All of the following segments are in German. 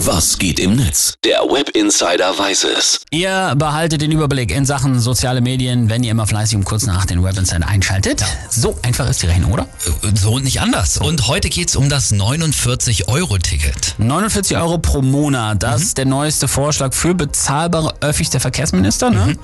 Was geht im Netz? Der Web Insider weiß es. Ihr behaltet den Überblick in Sachen soziale Medien, wenn ihr immer fleißig um kurz nach den Web Insider einschaltet. So einfach ist die Rechnung, oder? So und nicht anders. Und heute geht's um das 49-Euro-Ticket. 49 Euro pro Monat, das ist der neueste Vorschlag für bezahlbare Öffis der Verkehrsminister. Ne?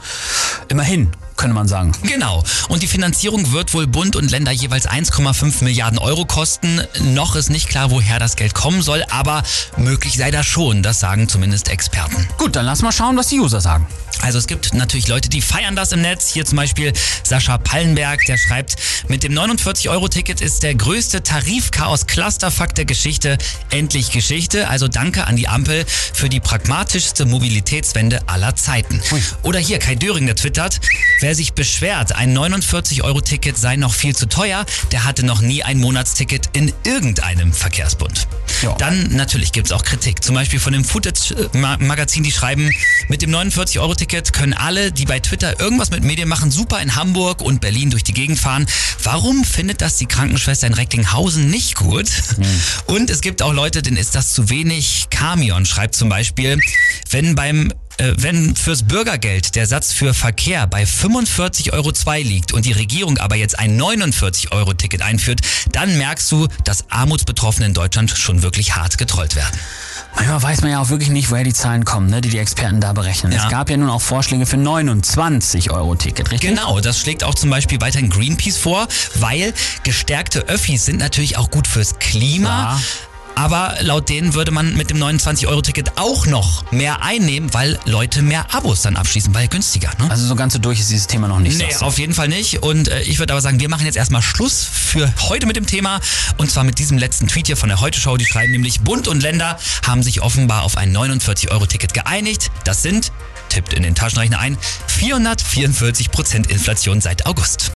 Immerhin, könnte man sagen. Genau. Und die Finanzierung wird wohl Bund und Länder jeweils 1,5 Milliarden Euro kosten. Noch ist nicht klar, woher das Geld kommen soll, aber möglich sei das schon. Das sagen zumindest Experten. Gut, dann lass mal schauen, was die User sagen. Also es gibt natürlich Leute, die feiern das im Netz. Hier zum Beispiel Sascha Pallenberg, der schreibt, mit dem 49-Euro-Ticket ist der größte Tarifchaos-Clusterfuck der Geschichte endlich Geschichte. Also danke an die Ampel für die pragmatischste Mobilitätswende aller Zeiten. Oder hier Kai Döring, der twittert, wer sich beschwert, ein 49-Euro-Ticket sei noch viel zu teuer, der hatte noch nie ein Monatsticket in irgendeinem Verkehrsbund. Ja. Dann natürlich gibt es auch Kritik. Zum Beispiel von dem Footage-Magazin, die schreiben, mit dem 49-Euro-Ticket können alle, die bei Twitter irgendwas mit Medien machen, super in Hamburg und Berlin durch die Gegend fahren. Warum findet das die Krankenschwester in Recklinghausen nicht gut? Und es gibt auch Leute, denen ist das zu wenig. Camion schreibt zum Beispiel, wenn beim wenn fürs Bürgergeld der Satz für Verkehr bei 45,02 Euro liegt und die Regierung aber jetzt ein 49-Euro-Ticket einführt, dann merkst du, dass Armutsbetroffene in Deutschland schon wirklich hart getrollt werden. Manchmal weiß man ja auch wirklich nicht, woher die Zahlen kommen, ne, die die Experten da berechnen. Ja. Es gab ja nun auch Vorschläge für 29 Euro Ticket, richtig? Genau, das schlägt auch zum Beispiel weiterhin Greenpeace vor, weil gestärkte Öffis sind natürlich auch gut fürs Klima. Ja. Aber laut denen würde man mit dem 29-Euro-Ticket auch noch mehr einnehmen, weil Leute mehr Abos dann abschließen, weil günstiger. Ne? Also so ganz so durch ist dieses Thema noch nicht. Nee, auf jeden Fall nicht. Und äh, ich würde aber sagen, wir machen jetzt erstmal Schluss für heute mit dem Thema. Und zwar mit diesem letzten Tweet hier von der Heute Show. Die schreiben nämlich, Bund und Länder haben sich offenbar auf ein 49-Euro-Ticket geeinigt. Das sind, tippt in den Taschenrechner ein, 444 Prozent Inflation seit August.